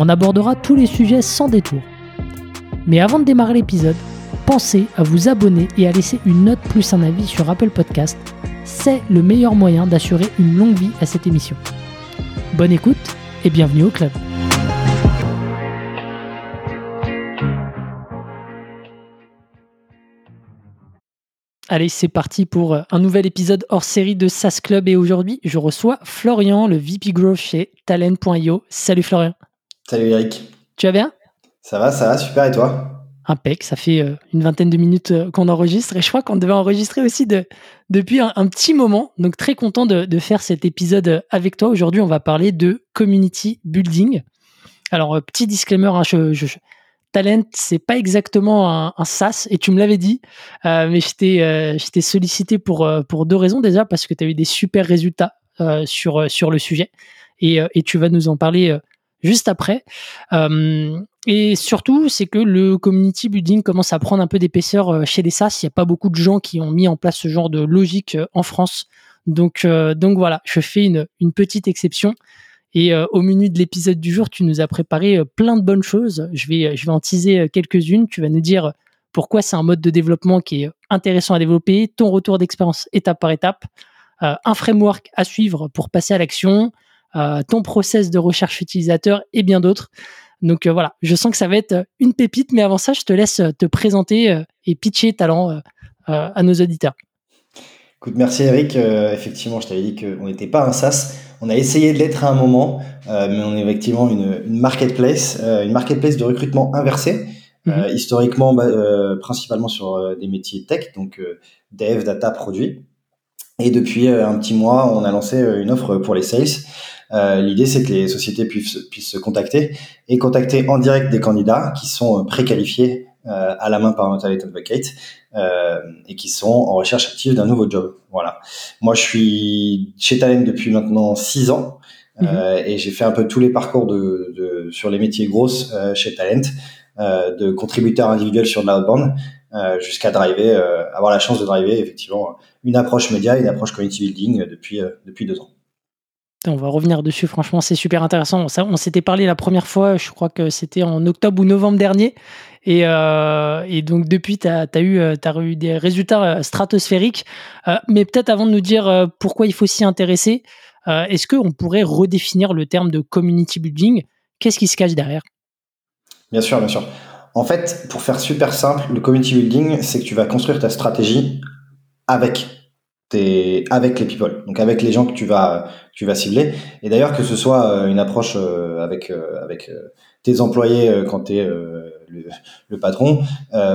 On abordera tous les sujets sans détour. Mais avant de démarrer l'épisode, pensez à vous abonner et à laisser une note plus un avis sur Apple Podcast. C'est le meilleur moyen d'assurer une longue vie à cette émission. Bonne écoute et bienvenue au club. Allez, c'est parti pour un nouvel épisode hors série de SAS Club et aujourd'hui, je reçois Florian, le VP Growth chez Talent.io. Salut Florian. Salut Eric. Tu vas bien? Ça va, ça va, super et toi? Impec, ça fait euh, une vingtaine de minutes euh, qu'on enregistre et je crois qu'on devait enregistrer aussi de, depuis un, petit moment. Donc très content de, faire cet épisode euh, avec toi. Aujourd'hui, on va parler de community building. Alors petit disclaimer, hein, je, je, Talent, c'est pas exactement un, un, SaaS et tu me l'avais dit, mais je t'ai sollicité pour, pour deux raisons déjà parce que tu as eu des super résultats sur, sur le sujet et, et tu vas nous en parler juste après. Euh, et surtout, c'est que le community building commence à prendre un peu d'épaisseur euh, chez les SaaS. Il n'y a pas beaucoup de gens qui ont mis en place ce genre de logique euh, en France. Donc, donc voilà, je fais une, petite exception. Et au menu de l'épisode du jour, tu nous as préparé plein de bonnes choses. Je vais, je vais en teaser quelques-unes. Tu vas nous dire pourquoi c'est un mode de développement qui est intéressant à développer, ton retour d'expérience étape par étape, un framework à suivre pour passer à l'action, ton process de recherche utilisateur et bien d'autres. Donc euh, voilà, je sens que ça va être une pépite, mais avant ça, je te laisse te présenter euh, et pitcher talent à nos auditeurs. Écoute, merci Eric. effectivement, je t'avais dit qu'on n'était pas un SaaS. On a essayé de l'être à un moment, mais on est effectivement une, marketplace, une marketplace de recrutement inversé. Mhm. historiquement, bah, principalement sur des métiers tech, donc dev, data, produit. Et depuis un petit mois, on a lancé une offre pour les sales euh, l'idée, c'est que les sociétés puissent, puissent se contacter et contacter en direct des candidats qui sont euh, préqualifiés euh, à la main par un talent advocate euh, et qui sont en recherche active d'un nouveau job. Voilà. Moi, je suis chez Talent depuis maintenant six ans. Mhm. Euh, et j'ai fait un peu tous les parcours de, de sur les métiers grosses euh, chez Talent, euh, de contributeur individuel sur de l'outbound jusqu'à driver, avoir la chance de driver effectivement une approche média, une approche community building depuis depuis deux ans. On va revenir dessus, franchement, c'est super intéressant. on s'était parlé la première fois, je crois que c'était en octobre ou novembre dernier. Et, euh, donc, depuis, tu as, eu, euh, eu des résultats euh, stratosphériques. mais peut-être avant de nous dire pourquoi il faut s'y intéresser, est-ce qu'on pourrait redéfinir le terme de community building? Qu'est-ce qui se cache derrière? Bien sûr, bien sûr. En fait, pour faire super simple, le community building, c'est que tu vas construire ta stratégie avec t'es avec les people, donc avec les gens que tu vas tu vas cibler. Et d'ailleurs que ce soit euh, une approche euh, avec euh, avec tes employés quand tu es le, le, patron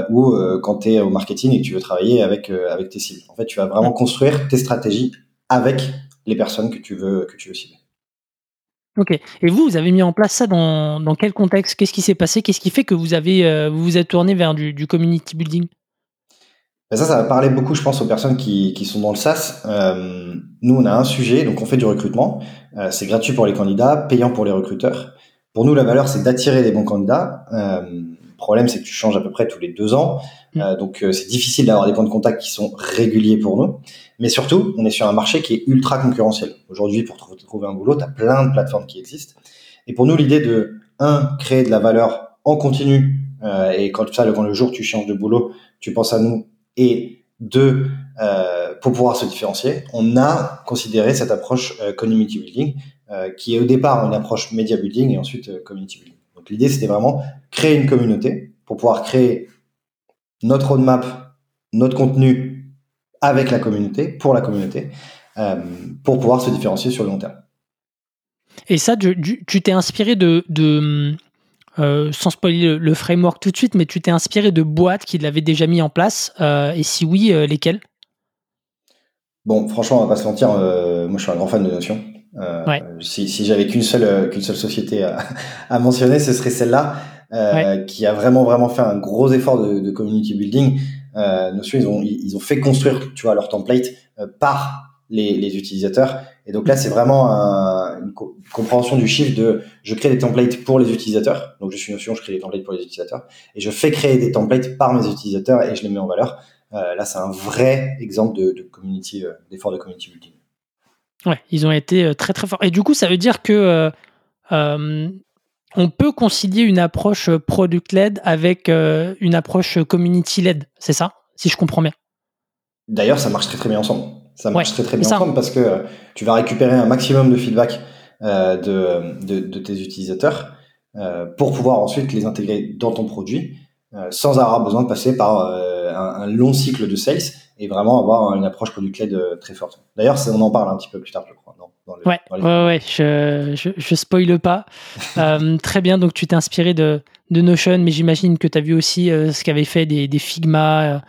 ou quand tu es au marketing et que tu veux travailler avec avec tes cibles. En fait, tu vas vraiment construire tes stratégies avec les personnes que tu veux que tu veux cibler. Ok. Et vous, vous avez mis en place ça dans, dans quel contexte? Qu'est-ce qui s'est passé? Qu'est-ce qui fait que vous avez vous vous êtes tourné vers du, du community building? Ben ça, ça va parler beaucoup, je pense, aux personnes qui, qui sont dans le SaaS. Euh, nous, on a un sujet, donc on fait du recrutement. Euh, c'est gratuit pour les candidats, payant pour les recruteurs. Pour nous, la valeur, c'est d'attirer les bons candidats. Euh, le problème, c'est que tu changes à peu près tous les deux ans. Mm. Donc, c'est difficile d'avoir des points de contact qui sont réguliers pour nous. Mais surtout, on est sur un marché qui est ultra concurrentiel. Aujourd'hui, pour trouver un boulot, tu as plein de plateformes qui existent. Et pour nous, l'idée de, un, créer de la valeur en continu, et quand ça, quand le jour tu changes de boulot, tu penses à nous et deux, euh, pour pouvoir se différencier, on a considéré cette approche euh, community building, euh, qui est au départ une approche media building et ensuite community building. Donc l'idée, c'était vraiment créer une communauté pour pouvoir créer notre roadmap, notre contenu avec la communauté, pour la communauté, pour pouvoir se différencier sur le long terme. Et ça, tu t'es inspiré de, de euh, sans spoiler le, framework tout de suite, mais tu t'es inspiré de boîtes qui l'avaient déjà mis en place euh, Et si oui, euh, lesquelles? Bon, franchement, on va pas se mentir, moi je suis un grand fan de Notion. Si, si j'avais qu'une seule qu'une seule société à, à, mentionner, ce serait celle-là, qui a vraiment vraiment fait un gros effort de, de community building. Notion, ils ont ils ont fait construire, tu vois, leur template par les, les utilisateurs. Et donc là, c'est vraiment une compréhension du chiffre de je crée des templates pour les utilisateurs. Donc je suis Notion, je crée des templates pour les utilisateurs. Et je fais créer des templates par mes utilisateurs et je les mets en valeur. Euh, là, c'est un vrai exemple de, de community, euh, d'effort de community building. Ouais, ils ont été euh, très très forts. Et du coup, ça veut dire que on peut concilier une approche product-led avec une approche community-led, c'est ça? Si je comprends bien. D'ailleurs, ça marche très très bien ensemble. Ça marche très très bien ensemble parce que tu vas récupérer un maximum de feedback euh, de, de, de, tes utilisateurs euh, pour pouvoir ensuite les intégrer dans ton produit euh, sans avoir besoin de passer par un, un, long cycle de sales et vraiment avoir une approche product-led très forte. D'ailleurs, on en parle un petit peu plus tard, je crois. Dans, dans le, ouais, dans les... ouais, ouais, je, je, je spoile pas. très bien, donc tu t'es inspiré de, de Notion, mais j'imagine que tu as vu aussi ce qu'avaient fait des, des Figma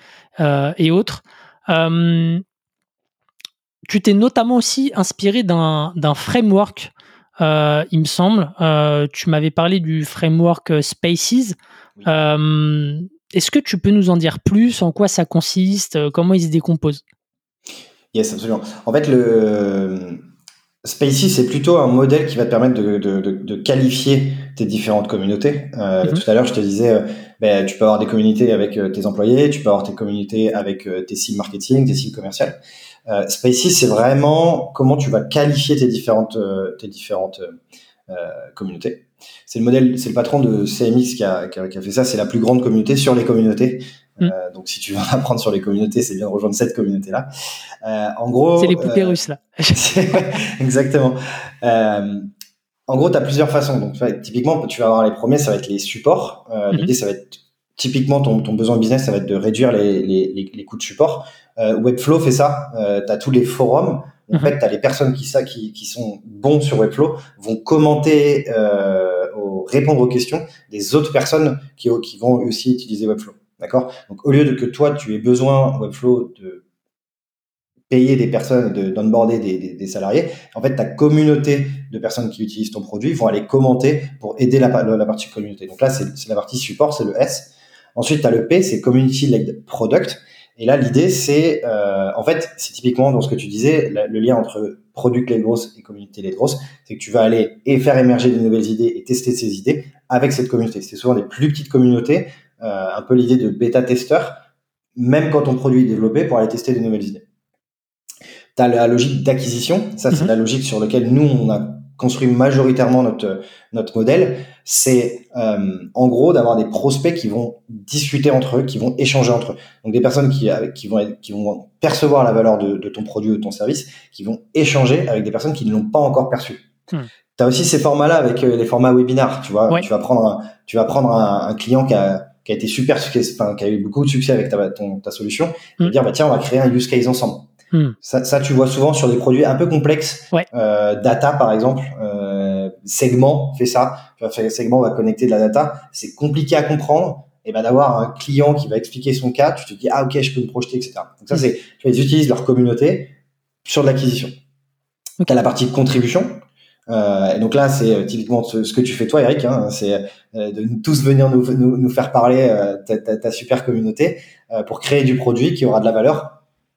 et autres. Euh, tu t'es notamment aussi inspiré d'un framework, euh, il me semble. Euh, tu m'avais parlé du framework euh, Spaces. Euh, est-ce que tu peux nous en dire plus? En quoi ça consiste? Comment il se décompose? Yes, absolument. En fait, le Spaces, c'est plutôt un modèle qui va te permettre de, de, de, de qualifier tes différentes communautés. Euh, mm-hmm. Tout à l'heure, je te disais, ben, tu peux avoir des communautés avec tes employés, tu peux avoir tes communautés avec tes cibles marketing, tes cibles commerciales. Euh, Spaces, c'est vraiment comment tu vas qualifier tes différentes, euh, tes différentes euh, communautés. C'est le modèle, c'est le patron de CMX qui a, qui a, qui a fait ça. C'est la plus grande communauté sur les communautés. Mm. Euh, donc, si tu veux apprendre sur les communautés, c'est bien de rejoindre cette communauté-là. Euh, en gros, c'est les poupées euh, russes là. exactement. en gros, tu as plusieurs façons. Donc, typiquement, tu vas avoir les premiers, ça va être les supports. Mm-hmm. L'idée, ça va être typiquement ton, ton, besoin business, ça va être de réduire les, les, les, les coûts de support. Euh, Webflow fait ça. Euh, tu as tous les forums. En mhm. fait, tu as les personnes qui, ça, qui, qui sont bons sur Webflow vont commenter, euh, répondre aux questions des autres personnes qui, qui vont aussi utiliser Webflow. D'accord? Donc, au lieu de que toi, tu aies besoin, Webflow, de payer des personnes, de d'onboarder des, des, des, salariés, en fait, ta communauté de personnes qui utilisent ton produit vont aller commenter pour aider la, la partie communauté. Donc là, c'est la partie support, c'est le S. Ensuite, tu as le P, c'est Community Led Product. Et là, l'idée, c'est, euh, en fait, c'est typiquement dans ce que tu disais, le lien entre product led growth et communauté led growth, c'est que tu vas aller et faire émerger de nouvelles idées et tester ces idées avec cette communauté. C'est souvent des plus petites communautés, euh, un peu l'idée de bêta-testeur, même quand ton produit est développé, pour aller tester de nouvelles idées. Tu as la logique d'acquisition, ça c'est mm-hmm. la logique sur laquelle nous, on a construit majoritairement notre notre modèle, c'est euh, en gros d'avoir des prospects qui vont discuter entre eux, qui vont échanger entre eux. Donc des personnes qui qui vont être, qui vont percevoir la valeur de, de, ton produit ou de ton service, qui vont échanger avec des personnes qui ne l'ont pas encore perçu. Hmm. Tu as aussi ces formats-là avec euh, les formats webinars, tu vois. Tu vas prendre un, tu vas prendre un, un client qui a qui a été super enfin, qui a eu beaucoup de succès avec ta, ton, ta solution, et hmm. dire bah tiens on va créer un use case ensemble. Hmm. Ça, ça, tu vois souvent sur des produits un peu complexes. Euh, data, par exemple, euh, segment fait ça. Segment va connecter de la data. C'est compliqué à comprendre. Et ben d'avoir un client qui va expliquer son cas, tu te dis ah ok, je peux me projeter, etc. Donc ça hmm. c'est, tu vois, ils utilisent leur communauté sur de l'acquisition. Okay. Tu la partie contribution. Euh, et donc là, c'est euh, typiquement ce, ce, que tu fais toi, Eric. Hein, c'est euh, de tous venir nous, nous, nous faire parler euh, ta, ta, ta, super communauté pour créer du produit qui aura de la valeur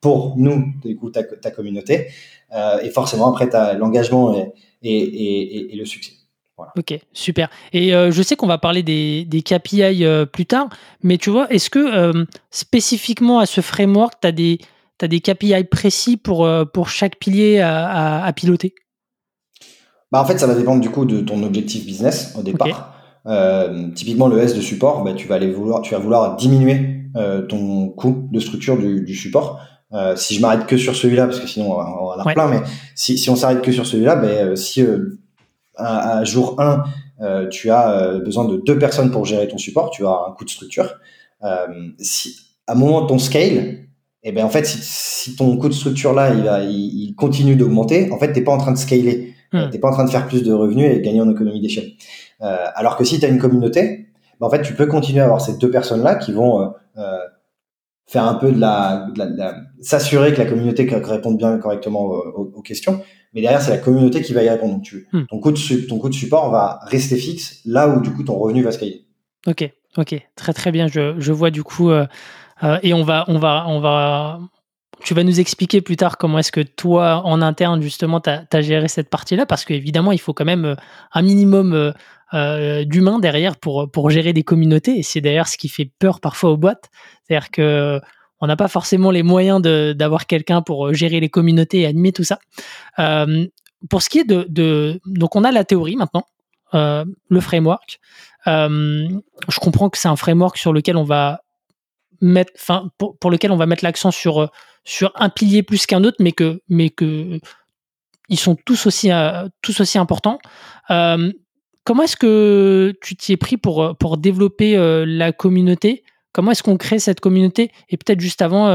pour nous, du coup, ta, ta communauté. Euh, et forcément, après, tu as l'engagement et, et, et, et, le succès. Voilà. Ok, super. Et euh, je sais qu'on va parler des, des KPI euh, plus tard, mais tu vois, est-ce que spécifiquement à ce framework, tu as des, as des KPI précis pour, pour chaque pilier à, à, à, piloter? Bah, En fait, ça va dépendre du coup de ton objectif business au départ. Okay. Typiquement, le S de support, bah, tu, vas aller vouloir, tu vas vouloir diminuer ton coût de structure du, du support. Euh, si je m'arrête que sur celui-là, parce que sinon on va, on va en avoir ouais. plein, mais si, si on s'arrête que sur celui-là, ben, euh, si euh, à, à, jour 1, euh, tu as euh, besoin de deux personnes pour gérer ton support, tu as un coût de structure. si à un moment de ton scale, et eh ben en fait, si, si ton coût de structure là, il, va, il, il continue d'augmenter, en fait, t'es pas en train de scaler, hmm. t'es pas en train de faire plus de revenus et gagner en économie d'échelle. alors que si tu as une communauté, ben, en fait, tu peux continuer à avoir ces deux personnes là qui vont faire un peu de la, s'assurer que la communauté réponde bien correctement aux, questions. Mais derrière, c'est la communauté qui va y répondre. Donc, tu, hmm. ton, coût de, ton coût de support va rester fixe là où du coup ton revenu va scaler. Ok, ok, très très bien. Je, je vois du coup, euh, euh, et on va, on va, on va, tu vas nous expliquer plus tard comment est-ce que toi, en interne, justement, tu as, géré cette partie-là, parce qu'évidemment, il faut quand même euh, un minimum euh, d'humains derrière pour, pour gérer des communautés. C'est d'ailleurs ce qui fait peur parfois aux boîtes. C'est-à-dire que on n'a pas forcément les moyens d'avoir quelqu'un pour gérer les communautés et animer tout ça. pour ce qui est de, de, Donc, on a la théorie maintenant, le framework. je comprends que c'est un framework sur lequel on va mettre, enfin, pour, pour, lequel on va mettre l'accent sur sur un pilier plus qu'un autre, mais que mais que ils sont tous aussi euh, tous aussi importants. Euh, comment est-ce que tu t'y es pris pour pour développer euh, la communauté? Comment est-ce qu'on crée cette communauté? Et peut-être juste avant,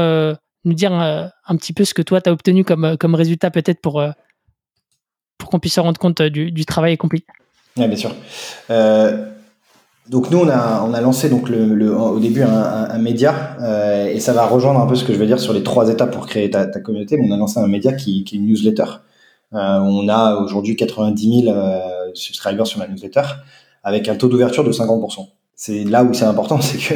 nous dire un petit peu ce que toi tu as obtenu comme comme résultat peut-être pour pour qu'on puisse se rendre compte du, du travail accompli? Oui, bien sûr. Donc nous on a on a lancé donc le, au début un, média euh, et ça va rejoindre un peu ce que je veux dire sur les trois étapes pour créer ta, communauté. On a lancé un média qui, qui est une newsletter. Euh, on a aujourd'hui 90 000 euh, subscribers sur la newsletter avec un taux d'ouverture de 50%. C'est là où c'est important, c'est que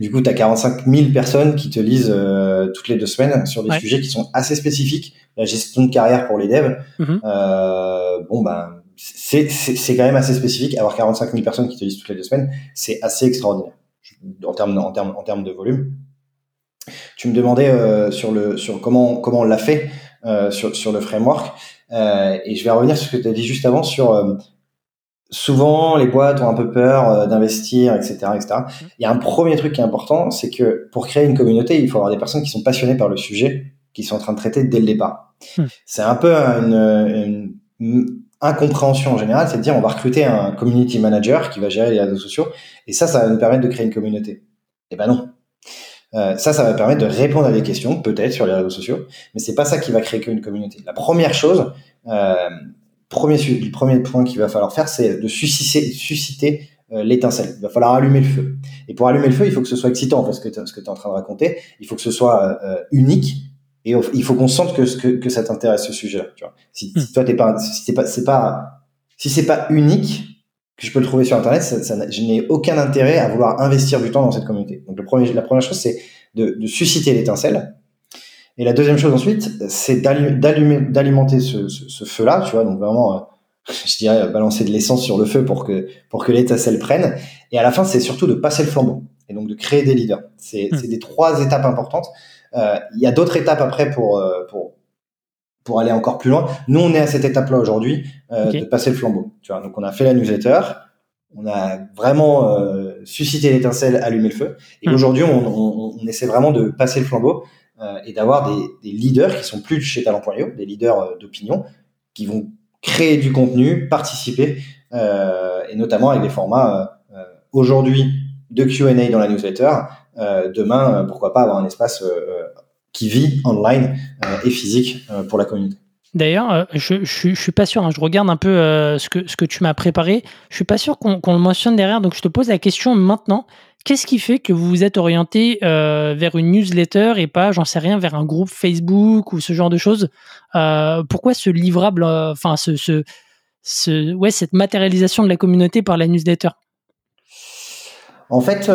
du coup tu as 45 000 personnes qui te lisent euh, toutes les deux semaines sur des sujets qui sont assez spécifiques. La gestion de carrière pour les devs. Mm-hmm. Euh, bon ben c'est quand même assez spécifique. Avoir 45 000 personnes qui te lisent toutes les deux semaines, c'est assez extraordinaire en termes, en termes, en termes de volume. Tu me demandais euh, sur, le, sur comment, comment on l'a fait euh, sur, sur le framework. Euh, et je vais revenir sur ce que tu as dit juste avant sur euh, souvent les boîtes ont un peu peur euh, d'investir, etc., etc. Il y a un premier truc qui est important, c'est que pour créer une communauté, il faut avoir des personnes qui sont passionnées par le sujet qu'ils sont en train de traiter dès le départ. Hmm. C'est un peu une, une incompréhension en général, c'est de dire on va recruter un community manager qui va gérer les réseaux sociaux et ça, ça va nous permettre de créer une communauté. Eh ben non. Euh, ça, ça va permettre de répondre à des questions, peut-être sur les réseaux sociaux, mais c'est pas ça qui va créer une communauté. La première chose, euh, premier, le premier point qu'il va falloir faire, c'est de susciter, susciter euh, l'étincelle. Il va falloir allumer le feu. Et pour allumer le feu, il faut que ce soit excitant, parce que ce que tu es en train de raconter, il faut que ce soit euh, unique, et il faut qu'on sente que, que, que ça t'intéresse ce sujet-là. Si, si, hmm. toi t'es pas, si c'est pas, c'est pas, si c'est pas unique, que je peux le trouver sur internet, ça, ça, je n'ai aucun intérêt à vouloir investir du temps dans cette communauté. Donc le premier, la première chose, c'est de, de susciter l'étincelle. Et la deuxième chose ensuite, c'est d'allumer, d'alimenter ce, ce, ce feu-là, tu vois. Donc vraiment, euh, je dirais balancer de l'essence sur le feu pour que pour que l'étincelle prenne. Et à la fin, c'est surtout de passer le flambeau et donc de créer des leaders. C'est hmm. des trois étapes importantes. Euh, il y a d'autres étapes après pour, euh, pour, pour aller encore plus loin. Nous, on est à cette étape-là aujourd'hui euh, de passer le flambeau. Tu vois, donc on a fait la newsletter, on a vraiment suscité l'étincelle, allumé le feu. Et hmm. aujourd'hui, on, on, on, essaie vraiment de passer le flambeau et d'avoir des, leaders qui sont plus chez Talent.io, des leaders d'opinion, qui vont créer du contenu, participer, et notamment avec des formats aujourd'hui de Q&A dans la newsletter, euh, demain, euh, pourquoi pas avoir un espace euh, qui vit online et physique pour la communauté. D'ailleurs, je, je, suis pas sûr, hein, je regarde un peu ce, que, ce que tu m'as préparé, je suis pas sûr qu'on le mentionne derrière, donc je te pose la question maintenant. Qu'est-ce qui fait que vous vous êtes orienté vers une newsletter et pas, j'en sais rien, vers un groupe Facebook ou ce genre de choses? Pourquoi ce livrable, enfin, ce, ouais, cette matérialisation de la communauté par la newsletter? En fait,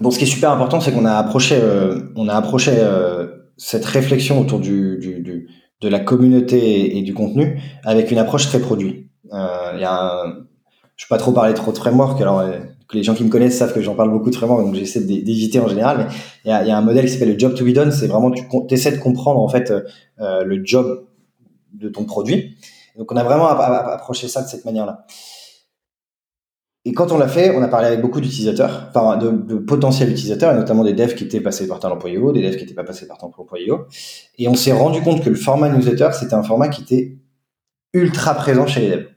Bon, ce qui est super important, c'est qu'on a approché, euh, on a approché euh, cette réflexion autour du, de la communauté et, du contenu avec une approche très produit. Euh, y a je ne vais pas trop parler trop de framework, alors euh, les gens qui me connaissent savent que j'en parle beaucoup de framework, donc j'essaie d'éviter en général. Mais il y a, un modèle qui s'appelle le job to be done. C'est vraiment tu essaies de comprendre en fait le job de ton produit. Donc on a vraiment approché ça de cette manière-là. Et quand on l'a fait, on a parlé avec beaucoup d'utilisateurs, de, potentiels utilisateurs, et notamment des devs qui étaient passés par Talent.io, des devs qui n'étaient pas passés par Talent.io. Et on s'est rendu compte que le format newsletter, c'était un format qui était ultra présent chez les devs.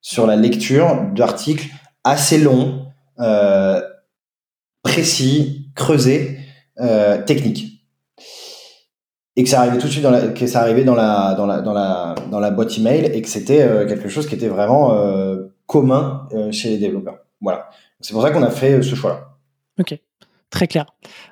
Sur la lecture d'articles assez longs, euh, précis, creusés, euh, techniques. Et que ça arrivait tout de suite dans la, que ça arrivait dans la, boîte email et que c'était euh, quelque chose qui était vraiment commun chez les développeurs. Voilà. C'est pour ça qu'on a fait ce choix-là. Ok. Très clair.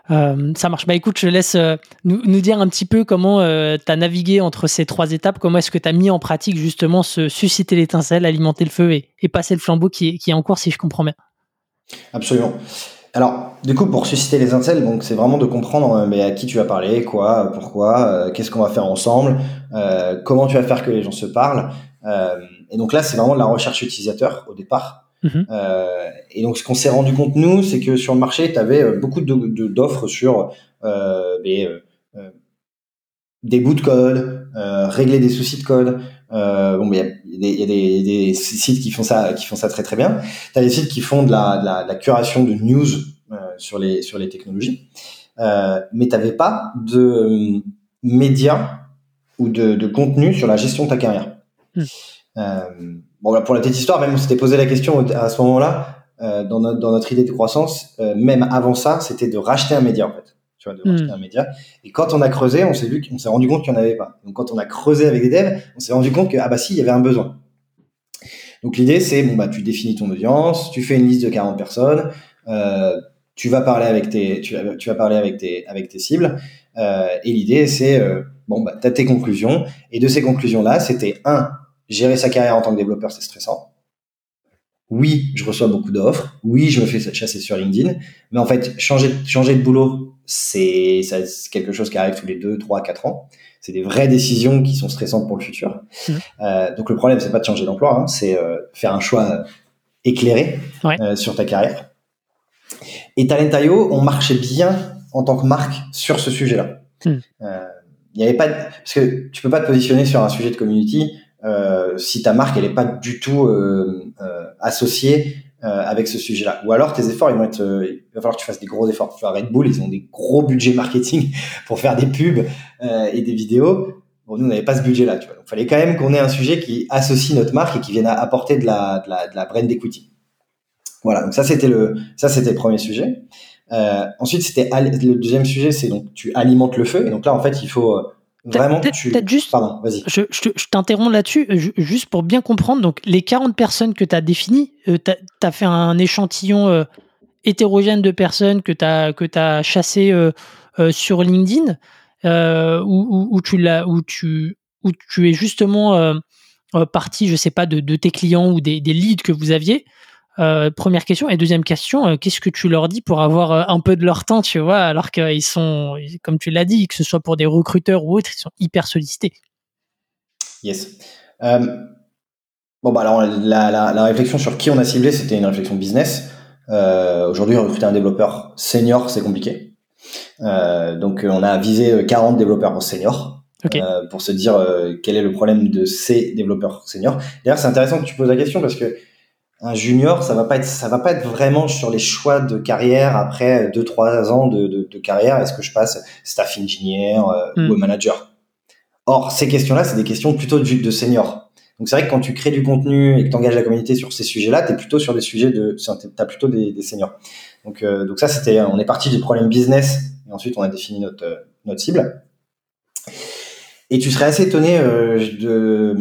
Ça marche. Bah écoute, je laisse nous, dire un petit peu comment euh, tu as navigué entre ces trois étapes, comment est-ce que tu as mis en pratique justement ce susciter l'étincelle, alimenter le feu et, passer le flambeau qui qui est, en cours, si je comprends bien. Absolument. Alors, du coup, pour susciter les incels, donc c'est vraiment de comprendre mais à qui tu vas parler, quoi, pourquoi, qu'est-ce qu'on va faire ensemble, comment tu vas faire que les gens se parlent. et donc là, c'est vraiment de la recherche utilisateur au départ. Euh, et donc, ce qu'on s'est rendu compte, nous, c'est que sur le marché, tu avais euh, beaucoup d'offres sur euh, des, euh, des bouts de code, régler des soucis de code. bon, il y a, des, des, sites qui font ça, qui font ça très très bien. Tu as des sites qui font de la, de la, de la curation de news sur les sur les technologies, mais tu pas de médias ou de, de contenu sur la gestion de ta carrière. Hmm. Bon, pour la petite histoire, même on s'était posé la question à ce moment-là, euh, dans, notre, dans, notre, idée de croissance, euh, même avant ça, c'était de racheter un média en fait. Tu vois, de racheter hmm. un média. Et quand on a creusé, on s'est vu qu'on s'est rendu compte qu'il n'y en avait pas. Donc quand on a creusé avec des devs, on s'est rendu compte que ah bah si, il y avait un besoin. Donc l'idée c'est bon bah tu définis ton audience, tu fais une liste de 40 personnes, euh, tu vas parler avec tes tu vas, tu vas parler avec tes avec tes cibles euh, et l'idée c'est euh, bon bah tu as tes conclusions et de ces conclusions là, c'était un gérer sa carrière en tant que développeur, c'est stressant. Oui, je reçois beaucoup d'offres. Oui, je me fais chasser sur LinkedIn. Mais en fait, changer, changer de boulot, c'est quelque chose qui arrive tous les 2, 3, 4 ans. C'est des vraies décisions qui sont stressantes pour le futur. Mmh. Euh, donc le problème, c'est pas de changer d'emploi, hein, c'est euh, faire un choix éclairé euh, sur ta carrière. Et Talent.io, on marchait bien en tant que marque sur ce sujet-là. Mmh. Il n'y avait pas parce que tu peux pas te positionner sur un sujet de community euh, si ta marque elle est pas du tout euh, euh, avec ce sujet-là. Ou alors tes efforts ils vont être, il va falloir que tu fasses des gros efforts. Tu vois, Red Bull ils ont des gros budgets marketing pour faire des pubs et des vidéos. Bon, nous, on n'avait pas ce budget-là, tu vois. Donc, fallait quand même qu'on ait un sujet qui associe notre marque et qui vienne apporter de la, de la, de la brand equity. Voilà. Donc, ça, c'était le, ça, c'était le premier sujet. Euh, ensuite, c'était le deuxième sujet, c'est donc tu alimentes le feu. Et donc là, en fait, il faut Vraiment, tu... juste, Pardon, vas-y. Je, je, t'interromps là-dessus, euh, juste pour bien comprendre. Donc, les 40 personnes que tu as définies, euh, tu as, fait un échantillon euh, hétérogène de personnes que tu as, que as chassé sur LinkedIn, où, où, tu où, tu, où tu es justement parti, je sais pas, de, de, tes clients ou des, des leads que vous aviez. Euh, première question. Et deuxième question, euh, qu'est-ce que tu leur dis pour avoir euh, un peu de leur temps, tu vois, alors qu'ils sont, comme tu l'as dit, que ce soit pour des recruteurs ou autres, ils sont hyper sollicités. Yes. bon, bah alors, la, la, la, réflexion sur qui on a ciblé, c'était une réflexion business. Aujourd'hui, recruter un développeur senior, c'est compliqué. donc, on a visé 40 développeurs seniors. pour se dire quel est le problème de ces développeurs seniors. D'ailleurs, c'est intéressant que tu poses la question parce que un junior, ça va pas être, ça va pas être vraiment sur les choix de carrière après deux trois ans de, de, de carrière. Est-ce que je passe staff engineer euh, ou hmm. manager? Or, ces questions-là, c'est des questions plutôt de, de senior. Donc c'est vrai que quand tu crées du contenu et que tu engages la communauté sur ces sujets-là, tu es plutôt sur des sujets de, t'as plutôt des, des seniors. Donc euh, donc ça c'était, on est parti du problème business et ensuite on a défini notre notre cible. Et tu serais assez étonné euh, de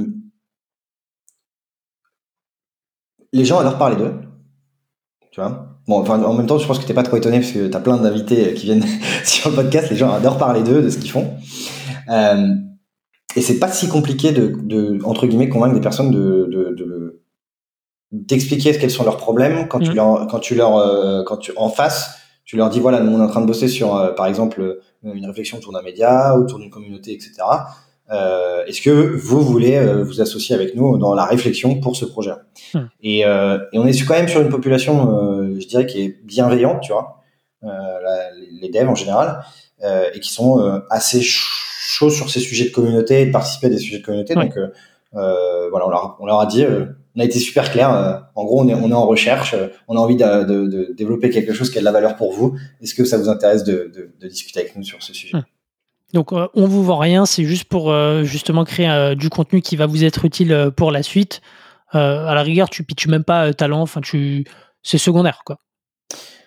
les gens adorent parler d'eux. Tu vois? Bon, enfin, en même temps, je pense que t'es pas trop étonné parce que tu as plein d'invités qui viennent sur le podcast. Les gens adorent parler d'eux, de ce qu'ils font. Euh, et c'est pas si compliqué de, de, entre guillemets, convaincre des personnes de, de, d'expliquer quels sont leurs problèmes quand tu mmh. leur, quand tu leur, euh, quand tu en face, tu leur dis voilà, nous on est en train de bosser sur, euh, par exemple, une réflexion autour d'un média, autour d'une communauté, etc. Euh, Est-ce que vous voulez euh, vous associer avec nous dans la réflexion pour ce projet hmm. et, euh, et, on est quand même sur une population, euh, je dirais, qui est bienveillante, tu vois, la, les devs en général, et qui sont assez chauds sur ces sujets de communauté et de participer à des sujets de communauté. Donc voilà, on leur, on leur, a dit, on a été super clair. en gros, on est, on est en recherche, on a envie de, de, de, développer quelque chose qui a de la valeur pour vous. Est-ce que ça vous intéresse de, de, discuter avec nous sur ce sujet? Hmm. Donc euh, on vous vend rien, c'est juste pour euh, justement créer euh, du contenu qui va vous être utile pour la suite. à la rigueur, tu pitches même pas talent, enfin tu, c'est secondaire quoi.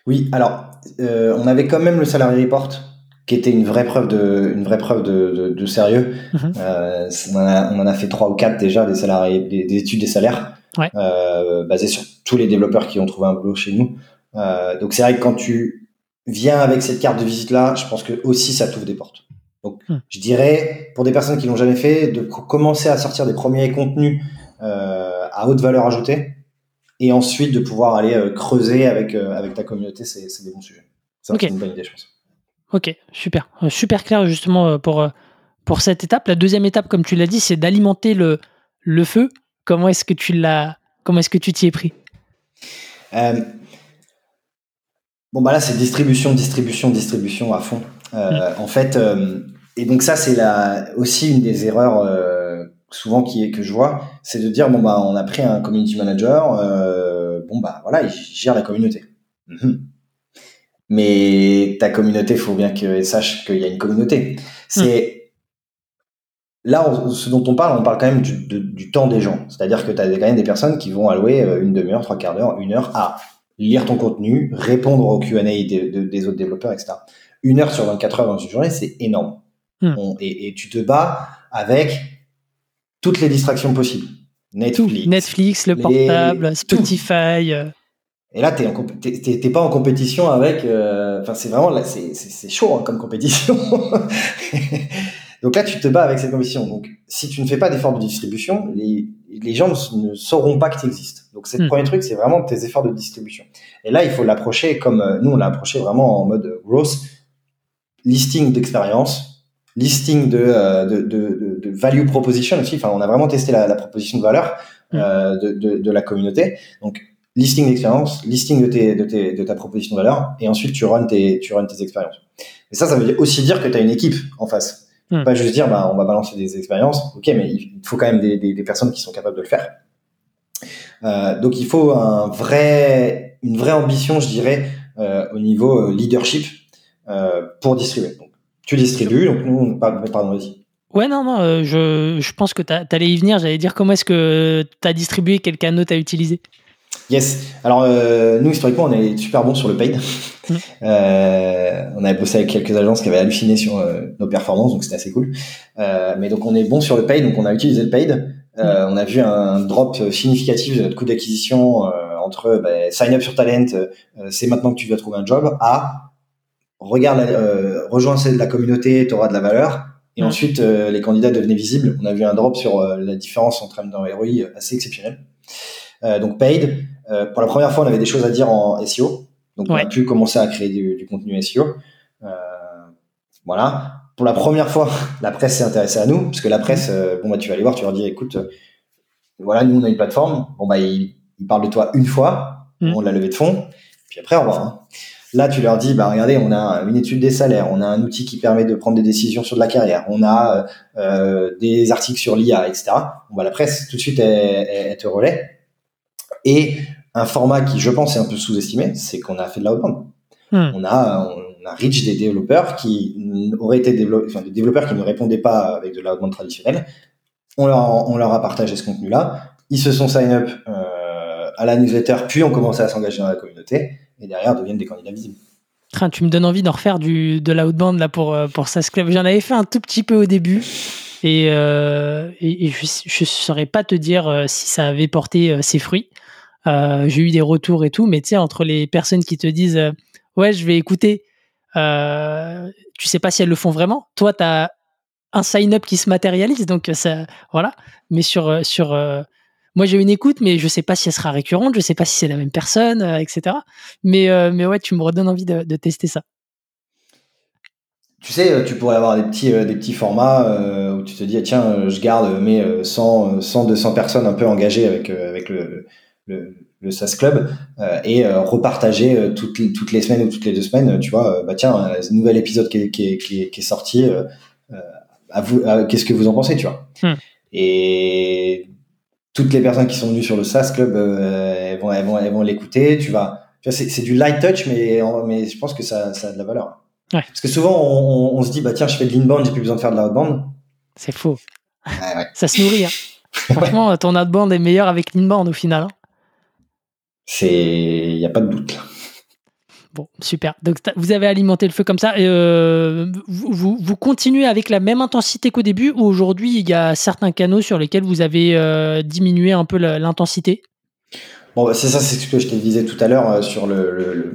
Oui, alors on avait quand même le salary report qui était une vraie preuve de, une vraie preuve de, sérieux. On, en a, fait trois ou quatre déjà des salariés, des, études des salaires basées sur tous les développeurs qui ont trouvé un boulot chez nous. donc c'est vrai que quand tu vient avec cette carte de visite là, je pense que aussi ça t'ouvre des portes. Donc, je dirais pour des personnes qui l'ont jamais fait, de co- commencer à sortir des premiers contenus euh, à haute valeur ajoutée, et ensuite de pouvoir aller euh, creuser avec euh, avec ta communauté, c'est des bons sujets. C'est une bonne idée, je pense. Ok, super. Super clair justement pour, pour cette étape. La deuxième étape, comme tu l'as dit, c'est d'alimenter le, le feu. Comment est-ce que tu l'as Comment est-ce que tu t'y es pris? Bon, bah là, c'est distribution, distribution, distribution à fond. Euh, En fait, euh, et donc ça, c'est la, aussi une des erreurs euh, souvent qui est, que je vois, c'est de dire, bon, bah, on a pris un community manager, bon, bah voilà, il gère la communauté. Mhm. Mais ta communauté, il faut bien qu'elle sache qu'il y a une communauté. C'est là, on- ce dont on parle, on parle quand même du, de- du temps des gens. C'est-à-dire que tu as quand même des personnes qui vont allouer une demi-heure, trois quarts d'heure, une heure à lire ton contenu, répondre aux Q&A des, de- des autres développeurs, etc. Une heure sur 24 heures dans une journée, c'est énorme. Hmm. On- et, et tu te bats avec toutes les distractions possibles. Tout. Netflix. Netflix, le les- portable. Spotify. euh, Et là, t'es comp- t'es- pas en compétition avec. euh, Enfin, c'est vraiment là, c'est chaud hein, comme compétition. Donc là, tu te bats avec cette compétition. Donc, si tu ne fais pas d'efforts de distribution, les, les gens ne, ne sauront pas que tu existes. Donc, c'est le Hmm. premier truc, c'est vraiment tes efforts de distribution. Et là, il faut l'approcher comme euh, nous, on l'a approché vraiment en mode growth, listing d'expérience, listing de, euh, de, de, de- value proposition aussi. Enfin, on a vraiment testé la, la proposition de valeur euh, de, de, de la communauté. Donc, listing d'expérience, listing de, tes, de, tes, de ta proposition de valeur, et ensuite tu runs tes, tu runs tes expériences. Et ça, ça veut aussi dire que tu as une équipe en face. Hmm. Pas juste dire, bah, on va balancer des expériences, ok, mais il faut quand même des, des, des personnes qui sont capables de le faire. Euh, donc il faut un vrai, une vraie ambition, je dirais, euh, au niveau euh, leadership euh, pour distribuer. Donc, tu distribues, donc nous, on, pardon, pardon, vas-y. Ouais, non, non, euh, je, je pense que tu allais y venir. J'allais dire comment est-ce que tu as distribué, quel canot tu as utilisé? Yes. Alors euh, nous historiquement on est super bons sur le paid. Mm. Euh, on avait bossé avec quelques agences qui avaient halluciné sur euh, nos performances, donc c'était assez cool. Mais donc on est bon sur le paid, donc on a utilisé le paid. Euh, On a vu un drop significatif de notre coût d'acquisition entre bah, sign up sur Talent, c'est maintenant que tu dois trouver un job, à regarde, euh, rejoins celle de la communauté, tu auras de la valeur. Et ensuite, euh, les candidats devenaient visibles. On a vu un drop sur euh, la différence entre dans ROI assez exceptionnel. Donc paid. Pour la première fois, on avait des choses à dire en SEO. Donc on a pu commencer à créer du, du contenu SEO. Voilà. Pour la première fois, la presse s'est intéressée à nous, parce que la presse, bon bah tu vas aller voir, tu leur dis, écoute, voilà, nous on a une plateforme. Bon bah ils, ils parlent de toi une fois, Mm. on l'a levé de fonds, puis après au revoir. hein. Là, tu leur dis, bah regardez, on a une étude des salaires, on a un outil qui permet de prendre des décisions sur de la carrière, on a euh, des articles sur l'IA, etc. Bon, bah, la presse, tout de suite, elle, elle- te relaie. Et un format qui, je pense, est un peu sous-estimé, c'est qu'on a fait de l'outbound. Hmm. On a, on a reach des développeurs qui auraient été développeurs, enfin, des développeurs qui ne répondaient pas avec de l'outbound traditionnel. On leur, on leur a partagé ce contenu-là. Ils se sont sign up euh, à la newsletter, puis ont commencé à s'engager dans la communauté, et derrière deviennent des candidats visibles. Train, tu me donnes envie d'en refaire du, de l'outbound là pour, euh, pour SAS Club. J'en avais fait un tout petit peu au début. Et, euh, et, je ne saurais pas te dire euh, si ça avait porté ses fruits. J'ai eu des retours et tout, mais tu sais, entre les personnes qui te disent Ouais, je vais écouter, tu sais pas si elles le font vraiment. Toi, tu as un sign-up qui se matérialise, donc ça, voilà. Mais sur. sur moi, j'ai une écoute, mais je sais pas si elle sera récurrente, je sais pas si c'est la même personne, euh, etc. Mais, euh, mais ouais, tu me redonnes envie de, de tester ça. Tu sais, euh, tu pourrais avoir des petits, euh, des petits formats euh, où tu te dis, ah, tiens, je garde mes euh, 100, euh, 100, 200 personnes un peu engagées avec, euh, avec le, le, le SAS Club euh, et euh, repartager euh, toutes, les- toutes les semaines ou toutes les deux semaines, tu vois, bah tiens, un nouvel épisode qui est, qui est, qui est, qui est sorti, à vous, à- qu'est-ce que vous en pensez, tu vois Hmm. Et toutes les personnes qui sont venues sur le SAS Club, euh, elles vont, elles vont, elles vont l'écouter, tu vas... C'est du light touch, mais, mais je pense que ça, ça a de la valeur. Ouais. Parce que souvent, on, on- on se dit, bah tiens, je fais de l'inbound, j'ai plus besoin de faire de l'outbound. C'est faux. Ouais, ouais. Ça se nourrit. hein. Franchement, ton outbound est meilleur avec l'inbound au final. hein. C'est, il n'y a pas de doute. là. Bon, super. Donc, vous avez alimenté le feu comme ça. Et, euh, vous, vous- vous continuez avec la même intensité qu'au début ou aujourd'hui, il y a certains canaux sur lesquels vous avez euh, diminué un peu l'intensité? Bon, bah, c'est ça, c'est ce que je te disais tout à l'heure sur le,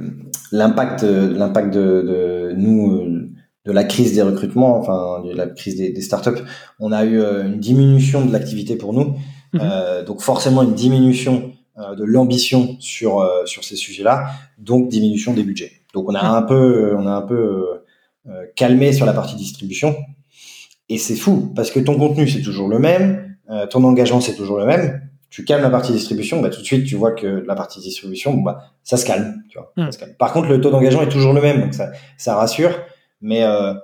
l'impact, l'impact de, de nous de la crise des recrutements, enfin de la crise des, des startups, on a eu euh, une diminution de l'activité pour nous, mhm. euh, donc forcément une diminution euh, de l'ambition sur euh, sur ces sujets-là, donc diminution des budgets. Donc on a un peu on a un peu calmé sur la partie distribution, et c'est fou parce que ton contenu c'est toujours le même, ton engagement c'est toujours le même. Tu calmes la partie distribution, bah, tout de suite tu vois que la partie distribution, bah, ça se calme, tu vois. Ça se calme. Par contre, le taux d'engagement est toujours le même, donc ça, ça rassure. Mais euh,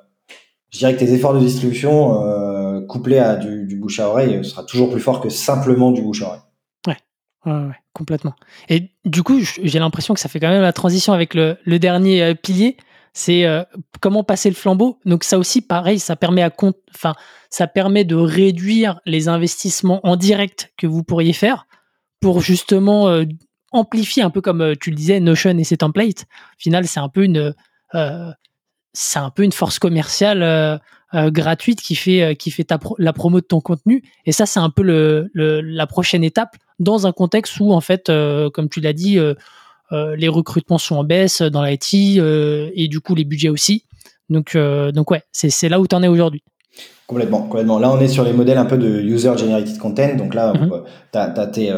je dirais que tes efforts de distribution euh, couplés à du, du, bouche à oreille sera toujours plus fort que simplement du bouche à oreille. Ouais, ouais, ouais complètement. Et du coup, j'ai l'impression que ça fait quand même la transition avec le, dernier euh, pilier. C'est euh, comment passer le flambeau. Donc ça aussi, pareil, ça permet à compte, enfin, ça permet de réduire les investissements en direct que vous pourriez faire pour justement euh, amplifier un peu comme tu le disais Notion et ses templates. Au final, c'est un peu une c'est un peu une force commerciale gratuite qui fait qui fait la promo de ton contenu et ça c'est un peu le, la prochaine étape dans un contexte où en fait comme tu l'as dit les recrutements sont en baisse dans l'IT et du coup les budgets aussi. Donc donc ouais c'est là où tu en es aujourd'hui. Complètement complètement. Là on est sur les modèles un peu de user generated content. Donc là mm tu as, tes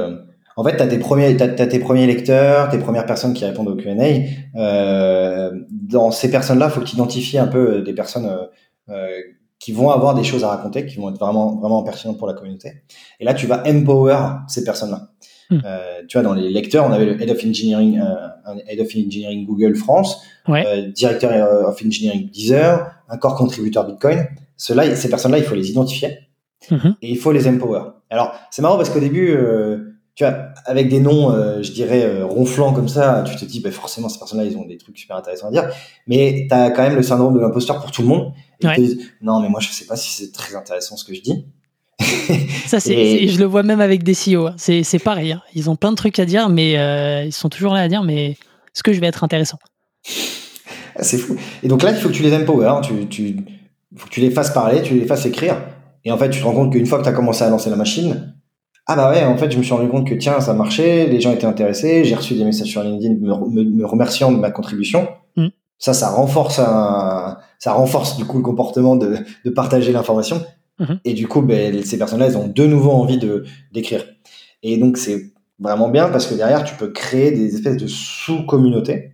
en fait, tu as, tes premiers, tes premiers lecteurs, tes premières personnes qui répondent au Q&A. Euh, dans ces personnes-là, il faut que tu identifies un peu euh, des personnes euh, euh, qui vont avoir des choses à raconter, qui vont être vraiment, vraiment pertinentes pour la communauté. Et là, tu vas empower ces personnes-là. Hmm. Euh, tu vois, dans les lecteurs, on avait le Head of Engineering, un Head of Engineering Google France, ouais. Directeur of Engineering Deezer, un core contributeur Bitcoin. Ceux-là, ces personnes-là, il faut les identifier hmm. et il faut les empower. Alors, c'est marrant parce qu'au début, euh, tu vois, avec des noms, euh, je dirais, euh, ronflants comme ça, tu te dis, bah, forcément, ces personnes-là, ils ont des trucs super intéressants à dire. Mais tu as quand même le syndrome de l'imposteur pour tout le monde. Et ouais. dis, non, mais moi, je sais pas si c'est très intéressant ce que je dis. ça, c'est, et... je le vois même avec des CEO. Hein. C'est, c'est pareil. Hein. Ils ont plein de trucs à dire, mais euh, ils sont toujours là à dire, mais est-ce que je vais être intéressant ah, C'est fou. Et donc là, il faut que tu les empower. Hein. Tu, tu, faut que tu les fasses parler, tu les fasses écrire. Et en fait, tu te rends compte qu'une fois que tu as commencé à lancer la machine, ah bah ouais, en fait, je me suis rendu compte que tiens, ça marchait, les gens étaient intéressés, j'ai reçu des messages sur LinkedIn me, me, remerciant de ma contribution. Mm. Ça, ça renforce un, ça renforce du coup le comportement de, de partager l'information. Mm-hmm. Et du coup, ben, ces personnes-là, elles ont de nouveau envie de d'écrire. Et donc, c'est vraiment bien parce que derrière, tu peux créer des espèces de sous-communautés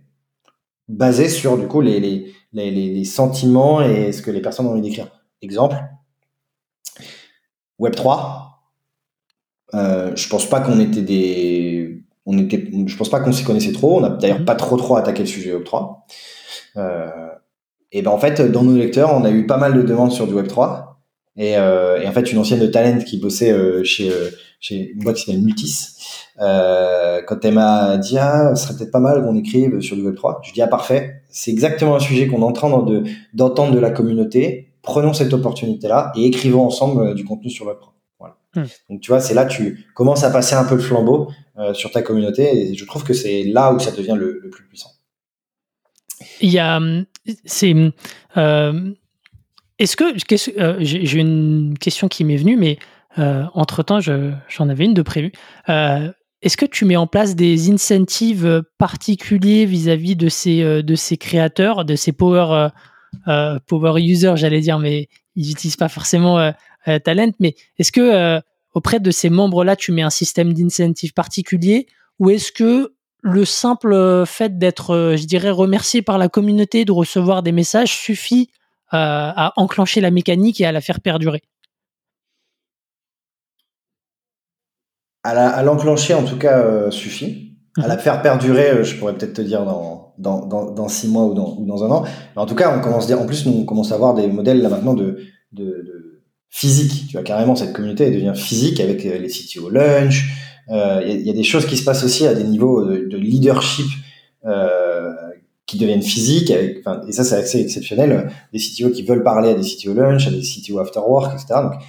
basées sur du coup les, les, les, les sentiments et ce que les personnes ont envie d'écrire. Exemple, Web 3, euh, je pense pas qu'on était des, on était, je pense pas qu'on s'y connaissait trop. On a d'ailleurs mhm. pas trop trop attaqué le sujet Web 3. Euh, et ben en fait, dans nos lecteurs, on a eu pas mal de demandes sur du Web 3. Et, euh, et en fait, une ancienne de talent qui bossait euh, chez euh, chez une boîte qui s'appelle Mutis, euh, quand elle m'a dit ah, ce serait peut-être pas mal qu'on écrive sur du Web 3. Je dis ah parfait, c'est exactement un sujet qu'on est en train de d'entendre de la communauté. Prenons cette opportunité là et écrivons ensemble du contenu sur Web 3. Hmm. Donc tu vois, c'est là tu commences à passer un peu le flambeau euh, sur ta communauté et je trouve que c'est là où ça devient le, le, plus puissant. Il y a, c'est, euh, est-ce que, euh, j'ai une question qui m'est venue, mais euh, entre temps, j'en avais une de prévue. Est-ce que tu mets en place des incentives particuliers vis-à-vis de ces de ces créateurs, de ces power power users, j'allais dire, mais ils n'utilisent pas forcément euh, talent, mais est-ce que euh, auprès de ces membres-là, tu mets un système d'incentive particulier ou est-ce que le simple fait d'être, euh, je dirais, remercié par la communauté, de recevoir des messages suffit à enclencher la mécanique et à la faire perdurer? À l'enclencher, en tout cas, suffit. À la mhm. faire perdurer, je pourrais peut-être te dire dans, dans, dans, six mois ou dans, ou dans un an. Mais en tout cas, on commence, en plus, nous, on commence à avoir des modèles là maintenant de, de physique. Tu vois, carrément, cette communauté, elle devient physique avec euh, les CTO lunch. Il euh, y, y, a des choses qui se passent aussi à des niveaux de, de leadership euh, qui deviennent physiques. Avec, et ça, c'est assez exceptionnel. Des CTO qui veulent parler à des CTO lunch, à des CTO after work, etc. Donc,